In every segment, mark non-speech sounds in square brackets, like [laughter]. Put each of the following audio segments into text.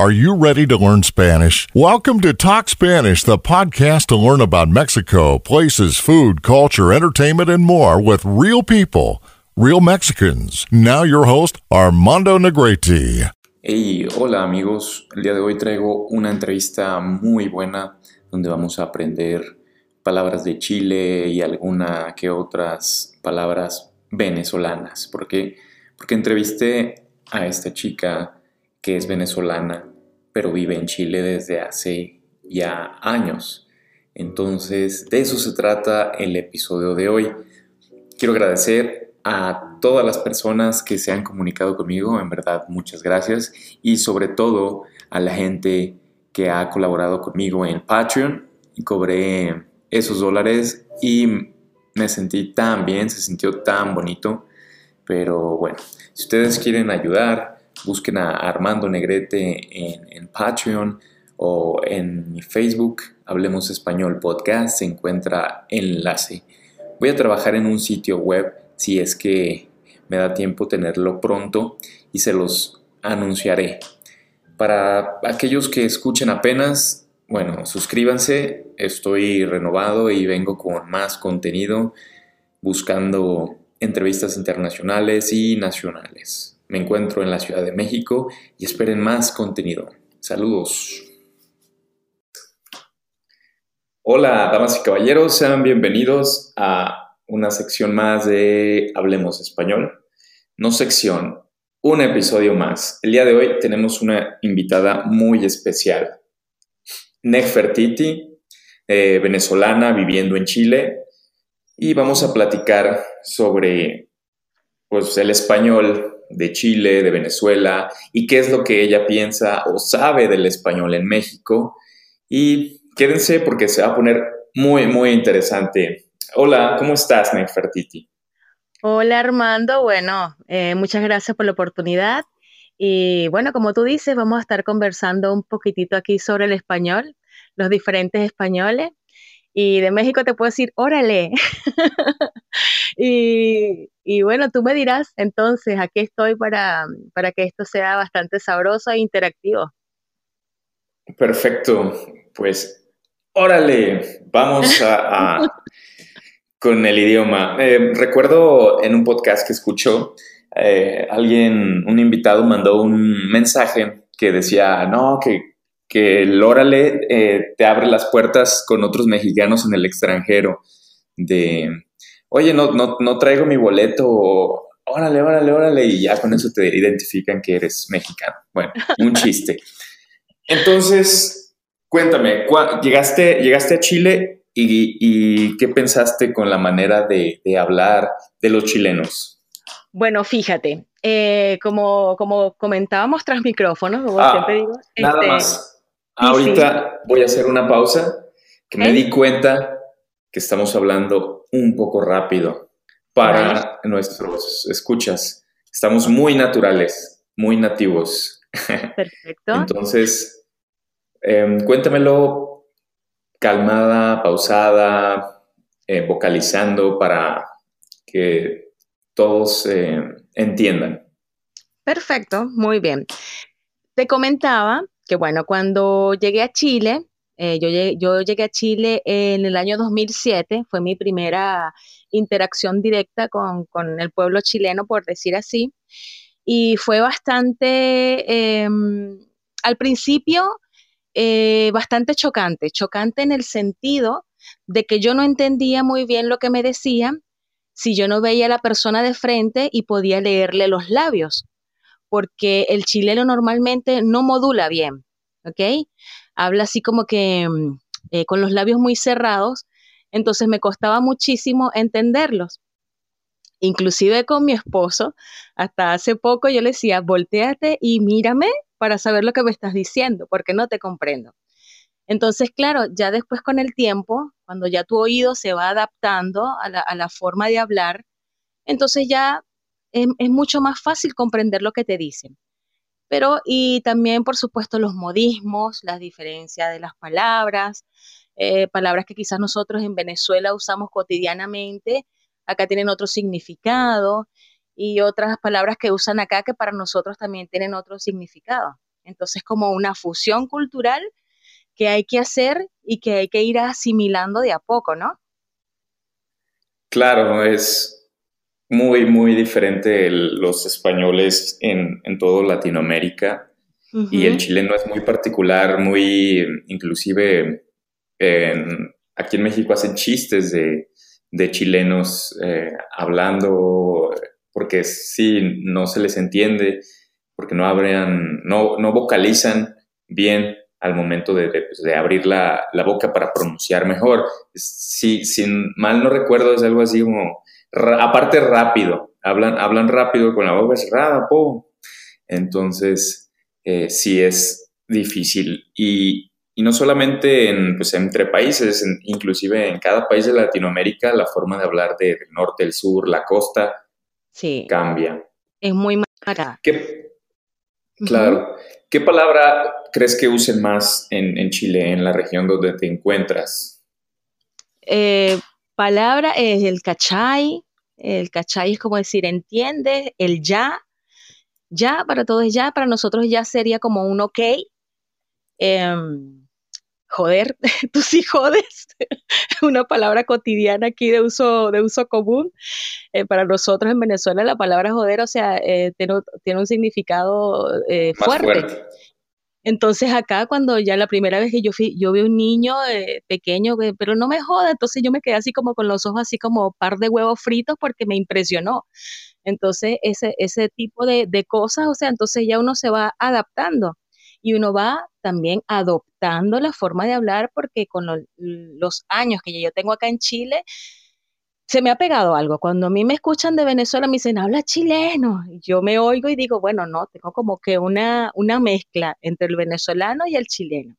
Are you ready to learn Spanish? Welcome to Talk Spanish, the podcast to learn about Mexico, places, food, culture, entertainment, and more with real people, real Mexicans. Now, your host, Armando Negrete. Hey, hola amigos. El día de hoy traigo una entrevista muy buena donde vamos a aprender palabras de Chile y alguna que otras palabras venezolanas. ¿Por qué? Porque entrevisté a esta chica que es venezolana, pero vive en Chile desde hace ya años. Entonces, de eso se trata el episodio de hoy. Quiero agradecer a todas las personas que se han comunicado conmigo, en verdad muchas gracias, y sobre todo a la gente que ha colaborado conmigo en Patreon. Y cobré esos dólares y me sentí tan bien, se sintió tan bonito. Pero bueno, si ustedes quieren ayudar, busquen a Armando Negrete en, Patreon o en mi Facebook, Hablemos Español Podcast, se encuentra enlace. Voy a trabajar en un sitio web si es que me da tiempo tenerlo pronto y se los anunciaré. Para aquellos que escuchen apenas, bueno, suscríbanse, estoy renovado y vengo con más contenido buscando entrevistas internacionales y nacionales. Me encuentro en la Ciudad de México y esperen más contenido. Saludos. Hola, damas y caballeros, sean bienvenidos a una sección más de Hablemos Español. No sección, un episodio más. El día de hoy tenemos una invitada muy especial. Nefertiti, eh, venezolana viviendo en Chile, y vamos a platicar sobre pues, el español de Chile, de Venezuela, y qué es lo que ella piensa o sabe del español en México. Y quédense porque se va a poner muy, muy interesante. Hola, ¿cómo estás, Nefertiti? Hola, Armando. Bueno, eh, muchas gracias por la oportunidad. Y bueno, como tú dices, vamos a estar conversando un poquitito aquí sobre el español, los diferentes españoles. Y de México te puedo decir, órale. [laughs] y, y, bueno, tú me dirás, entonces, aquí estoy para, para que esto sea bastante sabroso e interactivo. Perfecto, pues órale, vamos a, [laughs] con el idioma. Eh, recuerdo en un podcast que escucho, eh, alguien, un invitado mandó un mensaje que decía, no, que que el Órale eh, te abre las puertas con otros mexicanos en el extranjero. De, oye, no, no, traigo mi boleto, órale, órale, órale, y ya con eso te identifican que eres mexicano. Bueno, un [laughs] chiste. Entonces, cuéntame, llegaste, llegaste a Chile y, qué pensaste con la manera de, hablar de los chilenos? Bueno, fíjate, eh, como, como comentábamos tras micrófonos, como ah, siempre digo, nada este, más Ahorita voy a hacer una pausa, que me di cuenta que estamos hablando un poco rápido para nuestros escuchas. Estamos muy naturales, muy nativos. Perfecto. Entonces, em, cuéntamelo calmada, pausada, eh, vocalizando para que todos eh, entiendan. Perfecto, muy bien. Te comentaba que bueno, cuando llegué a Chile, eh, yo, llegué, yo llegué a Chile en el año 2007, fue mi primera interacción directa con, el pueblo chileno, por decir así, y fue bastante, em, al principio, eh, bastante chocante, chocante en el sentido de que yo no entendía muy bien lo que me decían si yo no veía a la persona de frente y podía leerle los labios porque el chileno normalmente no modula bien, ¿ok? Habla así como que mm, eh, con los labios muy cerrados, entonces me costaba muchísimo entenderlos. Inclusive con mi esposo, hasta hace poco yo le decía, volteate y mírame para saber lo que me estás diciendo, porque no te comprendo. Entonces, claro, ya después con el tiempo, cuando ya tu oído se va adaptando a la, a la forma de hablar, entonces ya es, mucho más fácil comprender lo que te dicen. Pero, y también, por supuesto, los modismos, las diferencias de las palabras, eh, palabras que quizás nosotros en Venezuela usamos cotidianamente, acá tienen otro significado, y otras palabras que usan acá que para nosotros también tienen otro significado. Entonces, como una fusión cultural que hay que hacer y que hay que ir asimilando de a poco, ¿no? Claro, es muy, muy diferente los españoles en, en toda Latinoamérica y el chileno es muy particular, muy, inclusive aquí en México hacen chistes de, de chilenos eh, hablando, porque sí, no se les entiende, porque no abren, no, no vocalizan bien al momento de, de, pues, abrir la, la, boca para pronunciar mejor. Si, sin mal no recuerdo, es algo así como, aparte rápido, hablan, hablan rápido con la boca cerrada, po. Entonces, eh, sí es difícil. Y, y no solamente en, pues, entre países, inclusive en cada país de Latinoamérica, la forma de hablar del norte, el sur, la costa, sí. cambia. Es muy marcada. Claro. ¿Qué palabra crees que usen más en, Chile, en la región donde te encuentras? Eh, palabra es el cachay. El cachay es como decir, entiendes, el ya. Ya, para todos ya, para nosotros ya sería como un ok. Em, joder, [laughs] tú sí jodes, [laughs] una palabra cotidiana aquí de uso, de uso común. Eh, para nosotros en Venezuela la palabra joder, o sea, eh, tiene, un significado eh, fuerte. Entonces acá cuando ya la primera vez que yo fui, yo vi un niño pequeño, pero no me joda, entonces yo me quedé así como con los ojos así como par de huevos fritos porque me impresionó. Entonces ese, ese tipo de, de cosas, o sea, entonces ya uno se va adaptando y uno va también adoptando la forma de hablar porque con los años que yo tengo acá en Chile, se me ha pegado algo. Cuando a mí me escuchan de Venezuela, me dicen, habla chileno. Yo me oigo y digo, bueno, no, tengo como que una, una mezcla entre el venezolano y el chileno.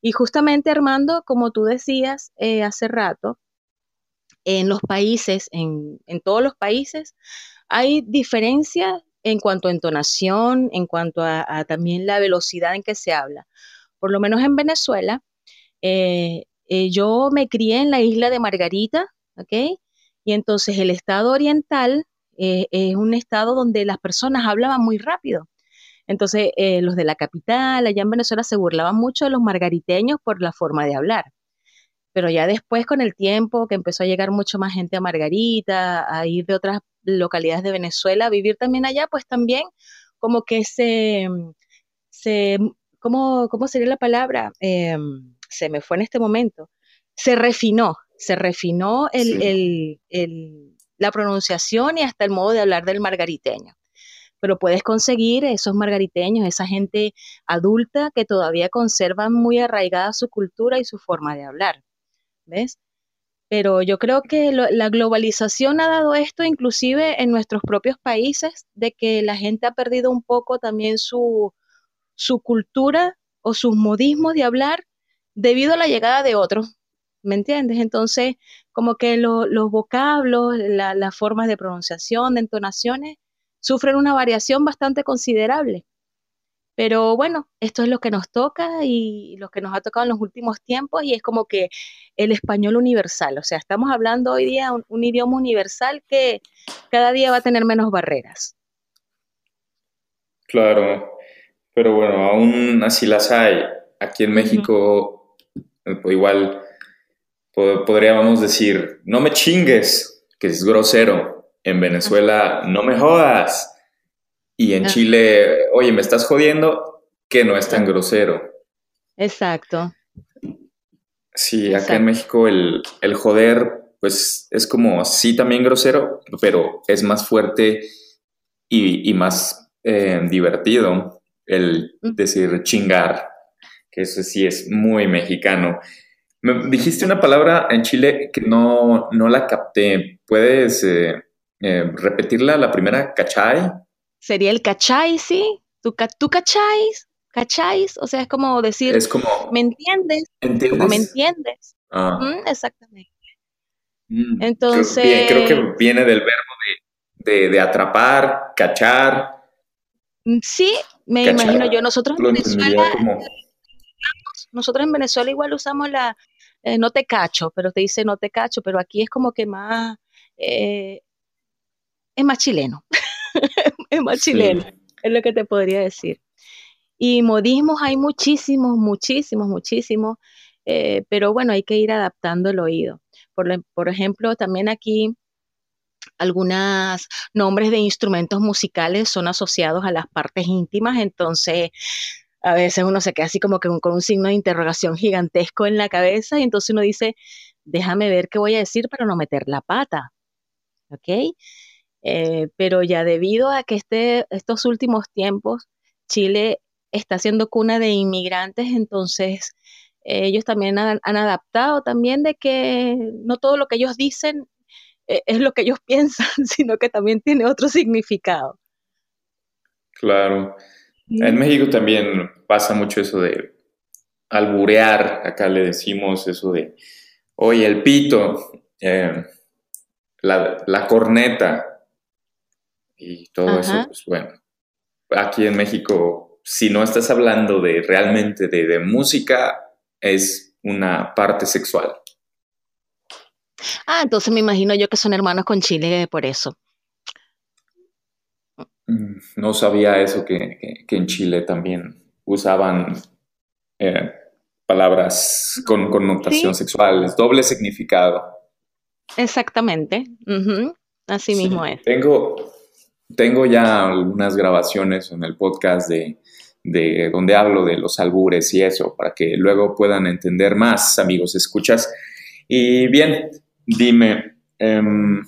Y justamente, Armando, como tú decías eh, hace rato, en los países, en, en todos los países, hay diferencias en cuanto a entonación, en cuanto a, también la velocidad en que se habla. Por lo menos en Venezuela, eh, eh, yo me crié en la isla de Margarita, ¿ok? Y entonces el estado oriental eh, es un estado donde las personas hablaban muy rápido. Entonces, los de la capital, allá en Venezuela, se burlaban mucho de los margariteños por la forma de hablar. Pero ya después, con el tiempo, que empezó a llegar mucho más gente a Margarita, a ir de otras localidades de Venezuela, vivir también allá, pues también como que se, se ¿cómo, cómo sería la palabra? Em, se me fue en este momento. Se refinó, se refinó el, la pronunciación y hasta el modo de hablar del margariteño. Pero puedes conseguir esos margariteños, esa gente adulta que todavía conservan muy arraigada su cultura y su forma de hablar. ¿Ves? Pero yo creo que la globalización ha dado esto inclusive en nuestros propios países, de que la gente ha perdido un poco también su, su cultura o sus modismos de hablar debido a la llegada de otros, ¿me entiendes? Entonces, como que los vocablos, las formas de pronunciación, de entonaciones, sufren una variación bastante considerable. Pero bueno, esto es lo que nos toca y lo que nos ha tocado en los últimos tiempos y es como que el español universal, o sea, estamos hablando hoy día un, un idioma universal que cada día va a tener menos barreras. Claro, pero bueno, aún así las hay. Aquí en México, eh, igual podríamos decir, no me chingues, que es grosero. En Venezuela, no me jodas y en Chile, oye, me estás jodiendo, que no es tan grosero. Exacto. Sí, acá en México el, joder, pues es como, sí, también grosero, pero es más fuerte y, más eh, divertido el decir chingar, que eso sí es muy mexicano. Me dijiste una palabra en Chile que no, no la capté. ¿Puedes eh, eh, repetirla, la primera, cachay? sería el cachai, ¿sí? ¿Tú, tú cacháis? ¿Cacháis? O sea, es como decir, es como, ¿me entiendes? ¿Entiendes? ¿Me entiendes? Ah. exactamente. Mm, Entonces... Creo, que viene del verbo de, atrapar, cachar. Mm, sí, me imagino yo. Nosotros en Venezuela... Nosotros en Venezuela igual usamos la... Eh, no te cacho, pero te dice no te cacho, pero aquí es como que más... Eh, es más chileno. [laughs] es más chileno, es lo que te podría decir. Y modismos hay muchísimos, muchísimos, muchísimos, eh, pero bueno, hay que ir adaptando el oído. Por, por ejemplo, también aquí algunos nombres de instrumentos musicales son asociados a las partes íntimas, entonces a veces uno se queda así como que con un signo de interrogación gigantesco en la cabeza y entonces uno dice, déjame ver qué voy a decir para no meter la pata. ¿Ok? Eh, pero ya debido a que este, estos últimos tiempos Chile está siendo cuna de inmigrantes, entonces ellos también han, adaptado también de que no todo lo que ellos dicen eh, es lo que ellos [laughs] piensan, sino que también tiene otro significado. Claro. En México también pasa mucho eso de alburear, acá le decimos eso de, oye, el pito, eh, la, corneta y todo eso, pues bueno, aquí en México, si no estás hablando de realmente de, música, es una parte sexual. Ah, entonces me imagino yo que son hermanos con Chile por eso. Mm, no sabía eso, que, en Chile también usaban eh, palabras con connotación sexual, es doble significado. Exactamente, así mismo es. Tengo, tengo ya algunas grabaciones en el podcast de, donde hablo de los albures y eso, para que luego puedan entender más, amigos, escuchas. Y bien, dime, em,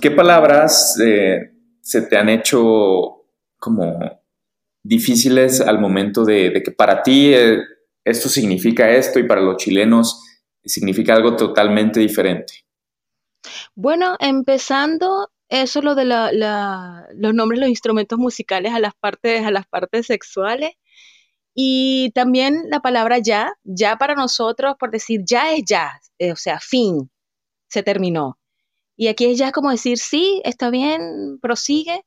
¿qué palabras eh, se te han hecho como difíciles al momento de, que para ti eh, esto significa esto y para los chilenos significa algo totalmente diferente? Bueno, empezando eso lo de los nombres los instrumentos musicales a las partes, a las partes sexuales. Y también la palabra ya, ya para nosotros, por decir ya es ya, eh, o sea, fin, se terminó. Y aquí es ya como decir, sí, está bien, prosigue.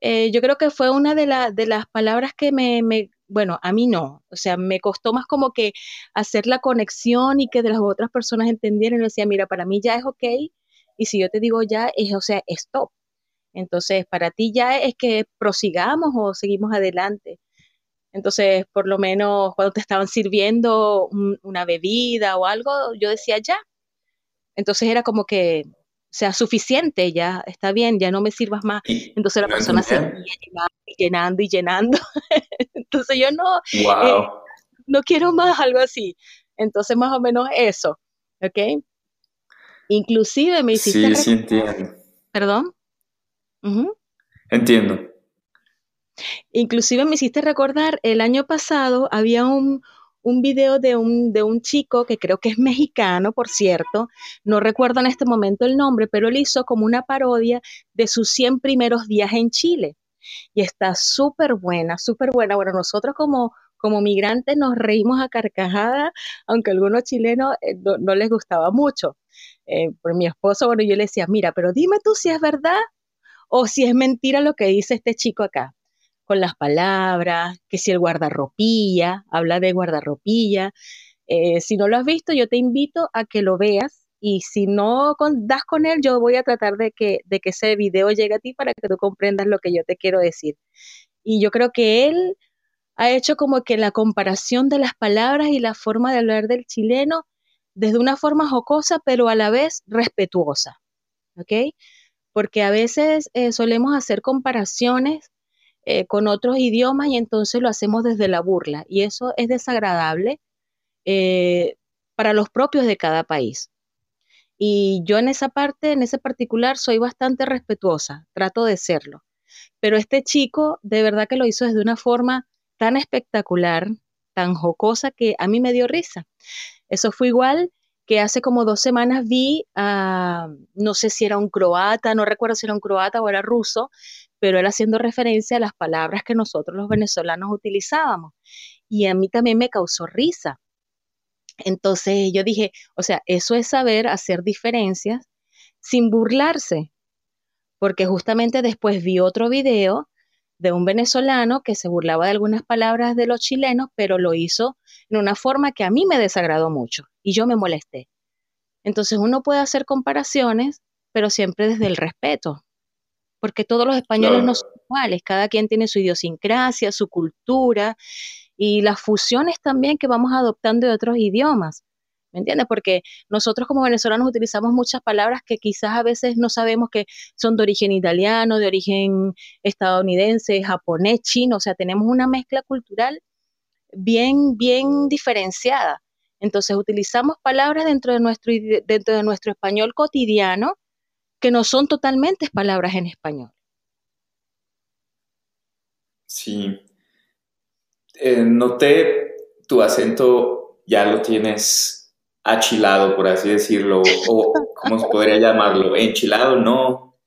Eh, yo creo que fue una de, de las palabras que me, bueno, a mí no, o sea, me costó más como que hacer la conexión y que de las otras personas entendieran y decía, mira, para mí ya es ok, y si yo te digo ya, es, o sea, stop. Entonces, para ti ya es que prosigamos o seguimos adelante. Entonces, por lo menos cuando te estaban sirviendo una bebida o algo, yo decía ya. Entonces era como que sea suficiente, ya está bien, ya no me sirvas más. Entonces la persona se llenando y llenando. [laughs] Entonces yo no, eh, no quiero más algo así. Entonces más o menos eso, ¿ok? Inclusive me hiciste... Sí, sí entiendo. ¿Perdón? Entiendo. Inclusive me hiciste recordar, el año pasado había un, un video de un, de un chico que creo que es mexicano, por cierto, no recuerdo en este momento el nombre, pero él hizo como una parodia de sus 100 primeros días en Chile. Y está súper buena, súper buena. Bueno, nosotros como, como migrantes nos reímos a carcajada, aunque a algunos chilenos eh, no, les gustaba mucho. Eh, por mi esposo, bueno, yo le decía, mira, pero dime tú si es verdad o si es mentira lo que dice este chico acá con las palabras, que si el guardarropilla, habla de guardarropilla. Eh, si no lo has visto, yo te invito a que lo veas y si no das con él, yo voy a tratar de que, de que ese video llegue a ti para que tú comprendas lo que yo te quiero decir. Y yo creo que él ha hecho como que la comparación de las palabras y la forma de hablar del chileno desde una forma jocosa, pero a la vez respetuosa. ¿Ok? Porque a veces eh, solemos hacer comparaciones eh, con otros idiomas y entonces lo hacemos desde la burla y eso es desagradable eh, para los propios de cada país. Y yo en esa parte, en ese particular, soy bastante respetuosa, trato de serlo. Pero este chico de verdad que lo hizo desde una forma tan espectacular, tan jocosa, que a mí me dio risa. Eso fue igual que hace como dos semanas vi a, no sé si era un croata, no recuerdo si era un croata o era ruso, pero él haciendo referencia a las palabras que nosotros los venezolanos utilizábamos. Y a mí también me causó risa. Entonces yo dije, o sea, eso es saber hacer diferencias sin burlarse, porque justamente después vi otro video de un venezolano que se burlaba de algunas palabras de los chilenos, pero lo hizo en una forma que a mí me desagradó mucho y yo me molesté. Entonces uno puede hacer comparaciones, pero siempre desde el respeto porque todos los españoles no son cuales. Cada quien tiene su idiosincrasia, su cultura y las fusiones también que vamos adoptando de otros idiomas. ¿Me entiendes? Porque nosotros como venezolanos utilizamos muchas palabras que quizás a veces no sabemos que son de origen italiano, de origen estadounidense, japonés, chino, o sea, tenemos una mezcla cultural bien, bien diferenciada. Entonces utilizamos palabras dentro de nuestro, dentro de nuestro español cotidiano que no son totalmente palabras en español. Sí. Eh, noté tu acento, ya lo tienes achilado, por así decirlo, o ¿cómo se podría llamarlo? ¿Enchilado? No.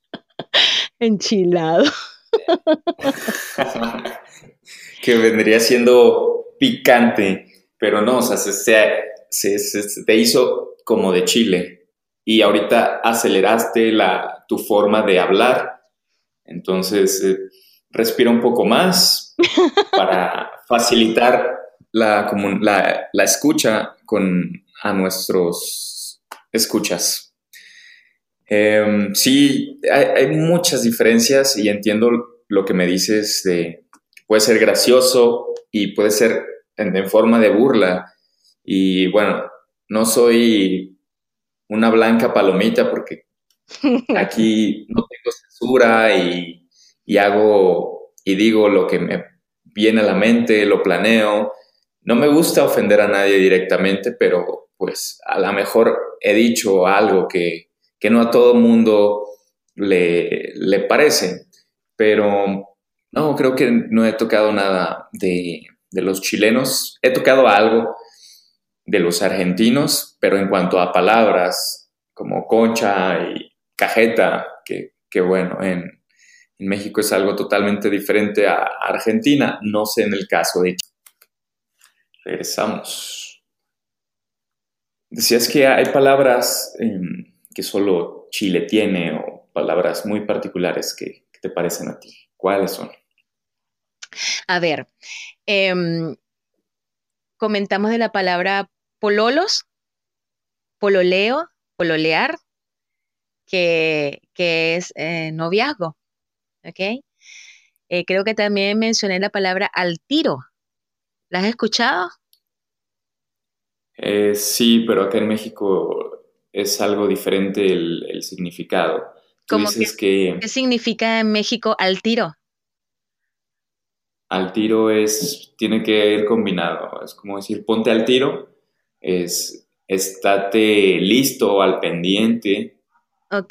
Enchilado. [laughs] que vendría siendo picante, pero no, o sea, se, se, te hizo como de chile y ahorita aceleraste la, tu forma de hablar, entonces eh, respira un poco más para [laughs] facilitar la, la, la escucha con, a nuestros escuchas. Em, sí, hay, muchas diferencias y entiendo lo que me dices de puede ser gracioso y puede ser en, forma de burla. Y bueno, no soy una blanca palomita porque [laughs] aquí no tengo censura y, y hago y digo lo que me viene a la mente, lo planeo. No me gusta ofender a nadie directamente, pero pues a lo mejor he dicho algo que, no a todo mundo le, le, parece, pero no, creo que no he tocado nada de, los chilenos, he tocado algo de los argentinos, pero en cuanto a palabras como concha y cajeta, que, bueno, en, en México es algo totalmente diferente a Argentina, no sé en el caso de... Regresamos. Decías que hay palabras em, que solo Chile tiene o palabras muy particulares que, te parecen a ti. ¿Cuáles son? A ver, em, comentamos de la palabra pololos, pololeo, pololear, que, es eh, noviazgo. ¿Ok? Eh, creo que también mencioné la palabra al tiro. ¿La has escuchado? Eh, sí, pero acá en México es algo diferente el, significado. ¿Cómo que, ¿Qué significa en México al tiro? Al tiro es, tiene que ir combinado. Es como decir, ponte al tiro, es estate listo, al pendiente.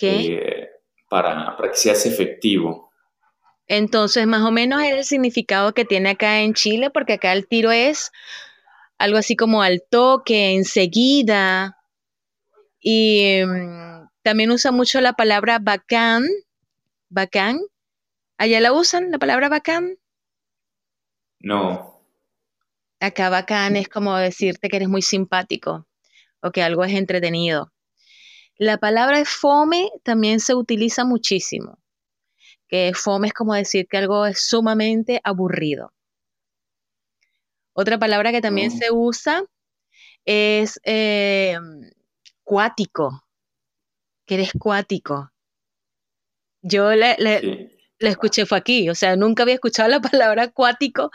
Eh, para, para que seas efectivo. Entonces, más o menos es el significado que tiene acá en Chile, porque acá el tiro es algo así como al toque, enseguida. Y mm, también usa mucho la palabra bacán. Bacán. ¿Allá la usan, la palabra bacán? No. Acá bacán es como decirte que eres muy simpático o que algo es entretenido. La palabra fome también se utiliza muchísimo. Que fome es como decir que algo es sumamente aburrido. Otra palabra que también oh. se usa es eh, cuático, que eres cuático. Yo le, escuché, fue aquí, o sea, nunca había escuchado la [laughs] palabra cuático,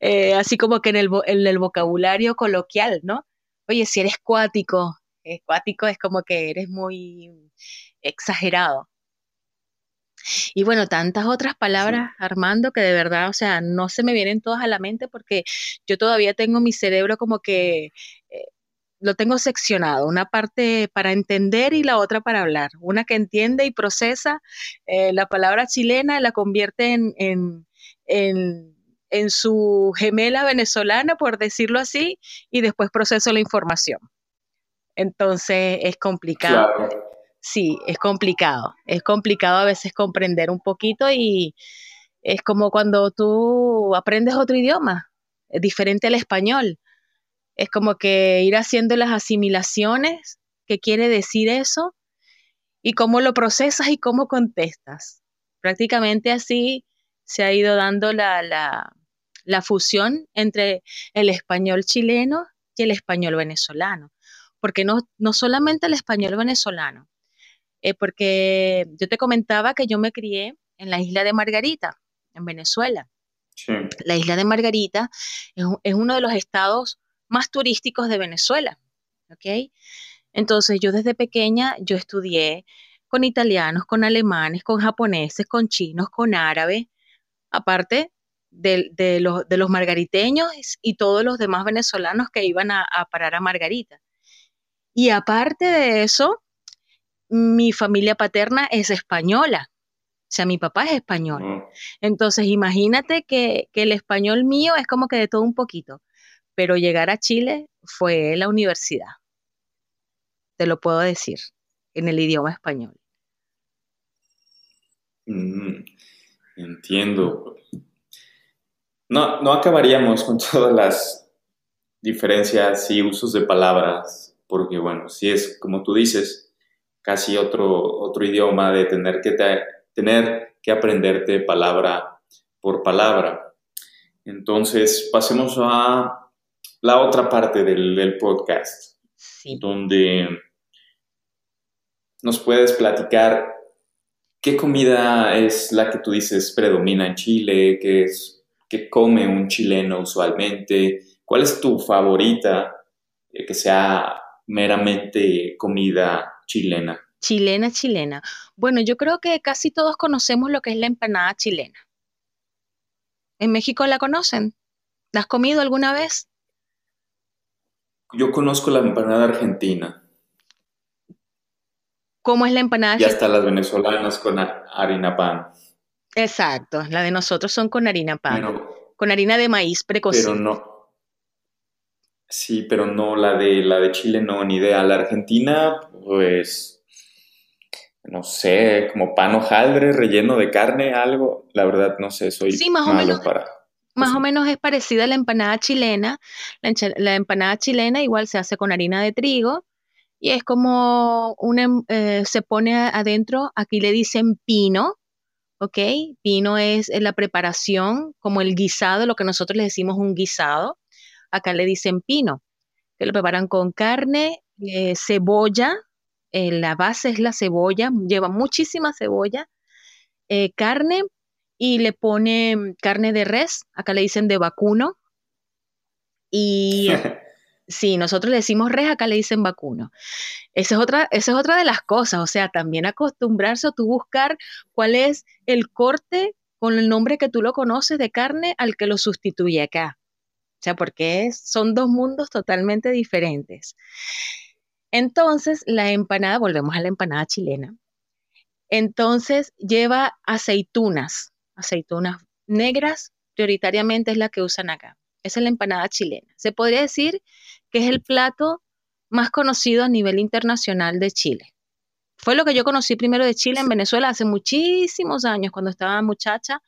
eh, así como que en el, en el, vocabulario coloquial, ¿no? Oye, si eres cuático, eh, cuático es como que eres muy exagerado. Y bueno, tantas otras palabras, Armando, que de verdad, o sea, no se me vienen todas a la mente porque yo todavía tengo mi cerebro como que eh, lo tengo seccionado, una parte para entender y la otra para hablar. Una que entiende y procesa eh, la palabra chilena, la convierte en, en, en, su gemela venezolana, por decirlo así, y después proceso la información. Entonces es complicado sí, es complicado. Es complicado a veces comprender un poquito y es como cuando tú aprendes otro idioma, diferente al español. Es como que ir haciendo las asimilaciones, qué quiere decir eso y cómo lo procesas y cómo contestas. Prácticamente así se ha ido dando la, la fusión entre el español chileno y el español venezolano. Porque no, no solamente el español venezolano, eh, porque yo te comentaba que yo me crié en la isla de Margarita, en Venezuela. La isla de Margarita es, uno de los estados más turísticos de Venezuela. ¿ok? Entonces yo desde pequeña yo estudié con italianos, con alemanes, con japoneses, con chinos, con árabes, aparte de, los, margariteños y todos los demás venezolanos que iban a, parar a Margarita. Y aparte de eso, mi familia paterna es española. O sea, mi papá es español. Entonces, imagínate que, que, el español mío es como que de todo un poquito. Pero llegar a Chile fue la universidad. Te lo puedo decir, en el idioma español. Mm, entiendo. No, no acabaríamos con [laughs] todas las diferencias y usos de palabras, porque bueno, si es como tú dices, casi otro, otro idioma de tener que, tener que aprenderte palabra por palabra. Entonces, pasemos a la otra parte del, podcast, donde nos puedes platicar qué comida es la que tú dices predomina en Chile, qué es ¿Qué come un chileno usualmente? ¿Cuál es tu favorita eh, que sea meramente comida chilena? Chilena, chilena. Bueno, yo creo que casi todos conocemos lo que es la empanada chilena. ¿En México la conocen? ¿La has comido alguna vez? Yo conozco la empanada argentina. ¿Cómo es la empanada? Y hasta las venezolanas con harina pan. Exacto, la de nosotros son con harina pan, con harina de maíz precocida. Pero no. Sí, pero no la de la de Chile no ni idea. La Argentina, pues no sé, como pan hojaldre relleno de carne, algo. La verdad no sé, soy sí, más o menos, para. Más o menos es parecida a la empanada chilena. La, empanada chilena igual se hace con harina de trigo y es como una, em, eh, se pone adentro, aquí le dicen pino, ¿ok? Pino es la preparación, como el guisado, lo que nosotros le decimos un guisado. Acá le dicen pino, que lo preparan con carne, eh, cebolla, eh, la base es la cebolla, lleva muchísima cebolla, eh, carne y le pone carne de res, acá le dicen de vacuno. Y [laughs] Sí, nosotros le decimos res, acá le dicen vacuno. Esa es otra, esa es otra de las cosas, o sea, también acostumbrarse a tú buscar cuál es el corte con el nombre que tú lo conoces de carne al que lo sustituye acá. O sea, porque son dos mundos totalmente diferentes. Entonces, la empanada, volvemos a la empanada chilena. Entonces, lleva aceitunas, aceitunas negras, prioritariamente es la que usan acá. Esa es la empanada chilena. Se podría decir que es el plato más conocido a nivel internacional de Chile. Fue lo que yo conocí primero de Chile en Venezuela hace muchísimos años, cuando estaba muchacha,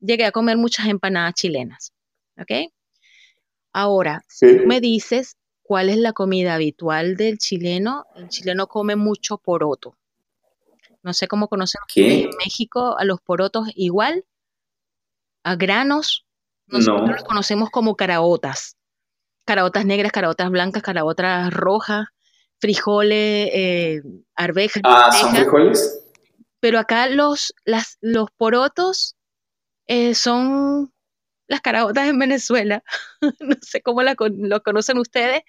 llegué a comer muchas empanadas chilenas. ¿Ok? Ahora, me dices cuál es la comida habitual del chileno. El chileno come mucho poroto. No sé cómo conocen en México a los porotos igual, a granos. Nosotros los conocemos como caraotas caraotas negras, caraotas blancas, caraotas rojas, frijoles, eh, arvejas. Ah, ¿son frijoles? Pero acá los, las, los porotos eh, son las caraotas en Venezuela. [laughs] no sé cómo la, lo conocen ustedes.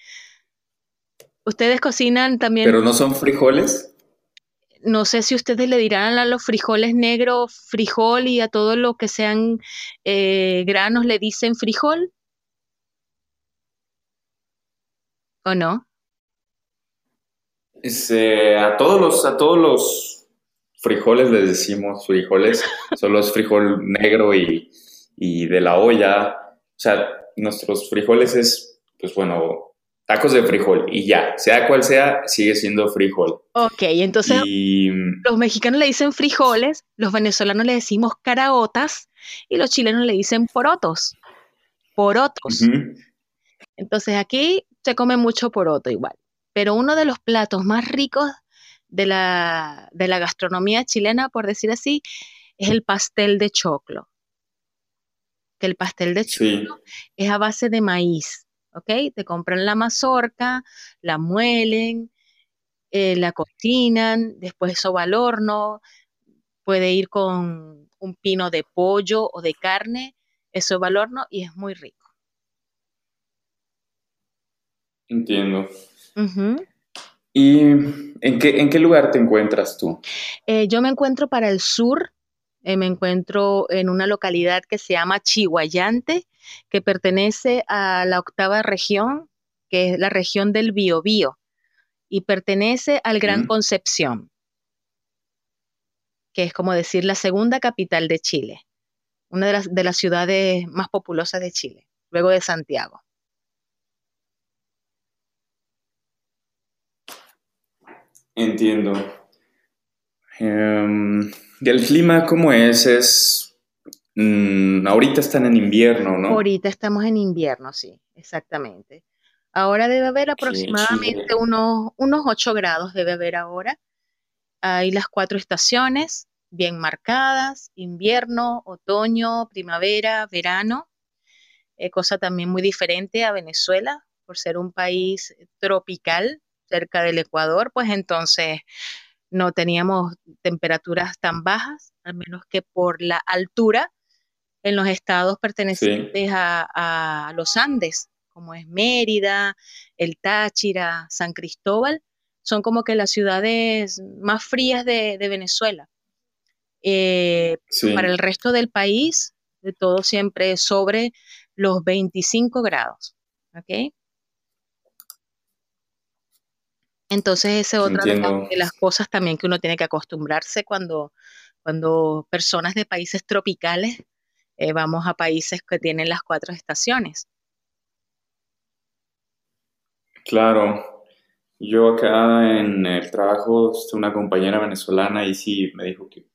Ustedes cocinan también. ¿Pero no son frijoles? No sé si ustedes le dirán a los frijoles negros frijol y a todo lo que sean eh, granos le dicen frijol. ¿O no? Este, a todos los, a todos los frijoles les decimos frijoles, [laughs] solo es frijol negro y, de la olla. O sea, nuestros frijoles es, pues bueno, tacos de frijol y ya, sea cual sea, sigue siendo frijol. Ok, entonces los mexicanos le dicen frijoles, los venezolanos le decimos caraotas y los chilenos le dicen porotos. Porotos. Entonces aquí se come mucho poroto igual. Pero uno de los platos más ricos de la, gastronomía chilena, por decir así, es el pastel de choclo. Que el pastel de choclo es a base de maíz, ¿ok? Te compran la mazorca, la muelen, eh, la cocinan, después eso va al horno, puede ir con un pino de pollo o de carne, eso va al horno y es muy rico. Entiendo. ¿Y en qué, en qué lugar te encuentras tú? Eh, yo me encuentro para el sur, eh, me encuentro en una localidad que se llama Chihuayante, que pertenece a la octava región, que es la región del Biobío, y pertenece al Gran Concepción, que es como decir la segunda capital de Chile, una de las, de las ciudades más populosas de Chile, luego de Santiago. Entiendo. Em, ¿Y el clima cómo es? Es mm, ahorita están en invierno, ¿no? Ahorita estamos en invierno, sí, exactamente. Ahora debe haber aproximadamente unos, unos 8 grados, debe haber ahora. Hay las cuatro estaciones bien marcadas, invierno, otoño, primavera, verano, eh, cosa también muy diferente a Venezuela, por ser un país tropical, cerca del Ecuador, pues entonces no teníamos temperaturas tan bajas, al menos que por la altura en los estados pertenecientes a, los Andes, como es Mérida, el Táchira, San Cristóbal, son como que las ciudades más frías de, Venezuela. Eh, para el resto del país, de todo siempre sobre los 25 grados. ¿ok? Entonces, esa es otra de las, cosas también que uno tiene que acostumbrarse cuando, cuando personas de países tropicales eh, vamos a países que tienen las cuatro estaciones. Claro. Yo acá en el trabajo, una compañera venezolana y sí me dijo que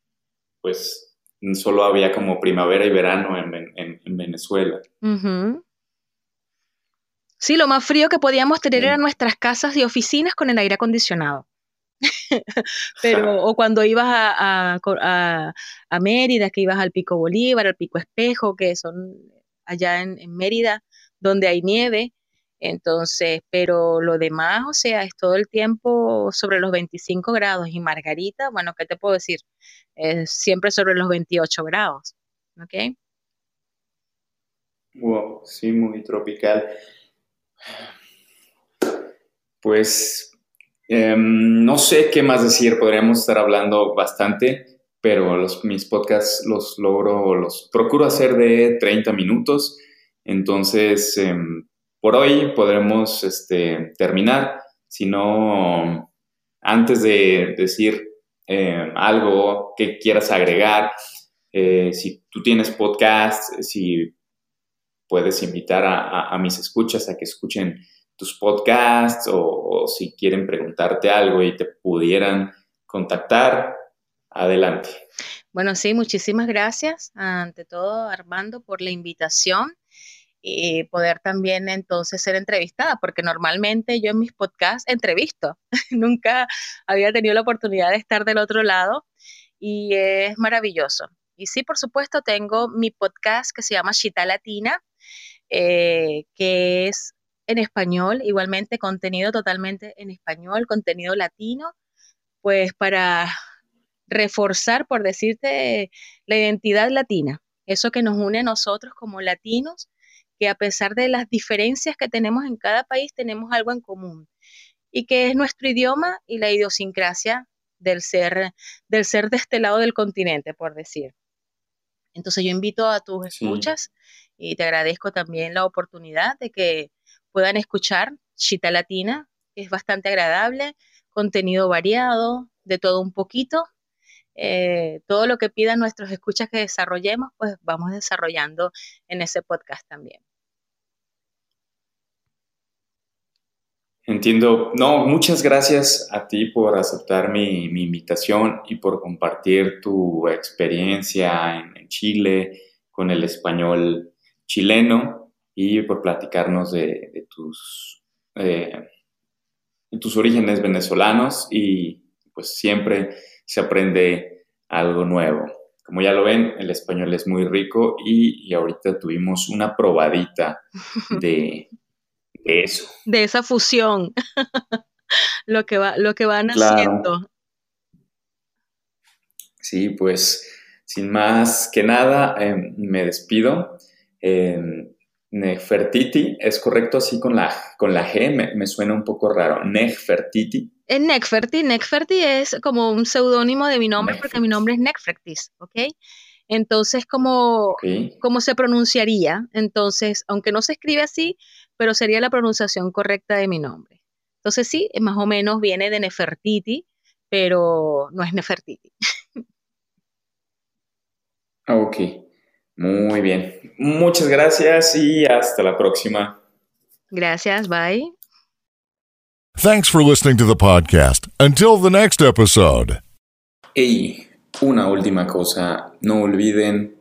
pues solo había como primavera y verano en, Venezuela. Sí, lo más frío que podíamos tener eran nuestras casas y oficinas con el aire acondicionado. [laughs] Pero, [laughs] o cuando ibas a, a, Mérida, que ibas al Pico Bolívar, al Pico Espejo, que son allá en, Mérida, donde hay nieve. Entonces, pero lo demás, o sea, es todo el tiempo sobre los 25 grados. Y Margarita, bueno, ¿qué te puedo decir? Es siempre sobre los 28 grados. ¿Ok? Wow, sí, muy tropical. Pues em, no sé qué más decir, podríamos estar hablando bastante, pero los, mis podcasts los logro, los procuro hacer de 30 minutos, entonces em, por hoy podremos este, terminar, si no, antes de decir em, algo que quieras agregar, eh, si tú tienes podcast, si puedes invitar a, mis escuchas a que escuchen tus podcasts o, si quieren preguntarte algo y te pudieran contactar, adelante. Bueno, sí, muchísimas gracias ante todo Armando por la invitación y poder también entonces ser entrevistada, porque normalmente yo en mis podcasts entrevisto, [laughs] nunca había tenido la oportunidad de estar del otro lado y es maravilloso. Y sí, por supuesto, tengo mi podcast que se llama Chita Latina, eh, que es en español, igualmente contenido totalmente en español, contenido latino, pues para reforzar, por decirte, la identidad latina, eso que nos une a nosotros como latinos, que a pesar de las diferencias que tenemos en cada país, tenemos algo en común, y que es nuestro idioma y la idiosincrasia del ser, del ser de este lado del continente, por decir. Entonces yo invito a tus escuchas y te agradezco también la oportunidad de que puedan escuchar Chita Latina, que es bastante agradable, contenido variado, de todo un poquito. Eh, todo lo que pidan nuestros escuchas que desarrollemos, pues vamos desarrollando en ese podcast también. Entiendo. No, muchas gracias a ti por aceptar mi, invitación y por compartir tu experiencia en Chile con el español chileno y por platicarnos de, tus, eh, tus orígenes venezolanos y pues siempre se aprende algo nuevo. Como ya lo ven, el español es muy rico y, ahorita tuvimos una probadita de, [laughs] eso. De esa fusión, [laughs] lo, que va, lo que van haciendo. Sí, pues sin más que nada, em, me despido. Em, Nefertiti, ¿es correcto así con la, con la G? Me, suena un poco raro. Nefertiti. Es Neferti. Neferti es como un seudónimo de mi nombre porque mi nombre es Nefertis, ¿ok? Entonces, ¿cómo, ¿cómo se pronunciaría? Entonces, aunque no se escribe así, pero sería la pronunciación correcta de mi nombre. Entonces, sí, más o menos viene de Nefertiti, pero no es Nefertiti. ok, muy bien. Muchas gracias y hasta la próxima. Gracias, bye. Thanks for listening to the podcast. Until the next episode. Y una última cosa, no olviden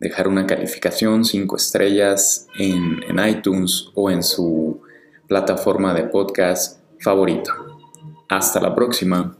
dejar una calificación 5 estrellas en, iTunes o en su plataforma de podcast favorito. Hasta la próxima.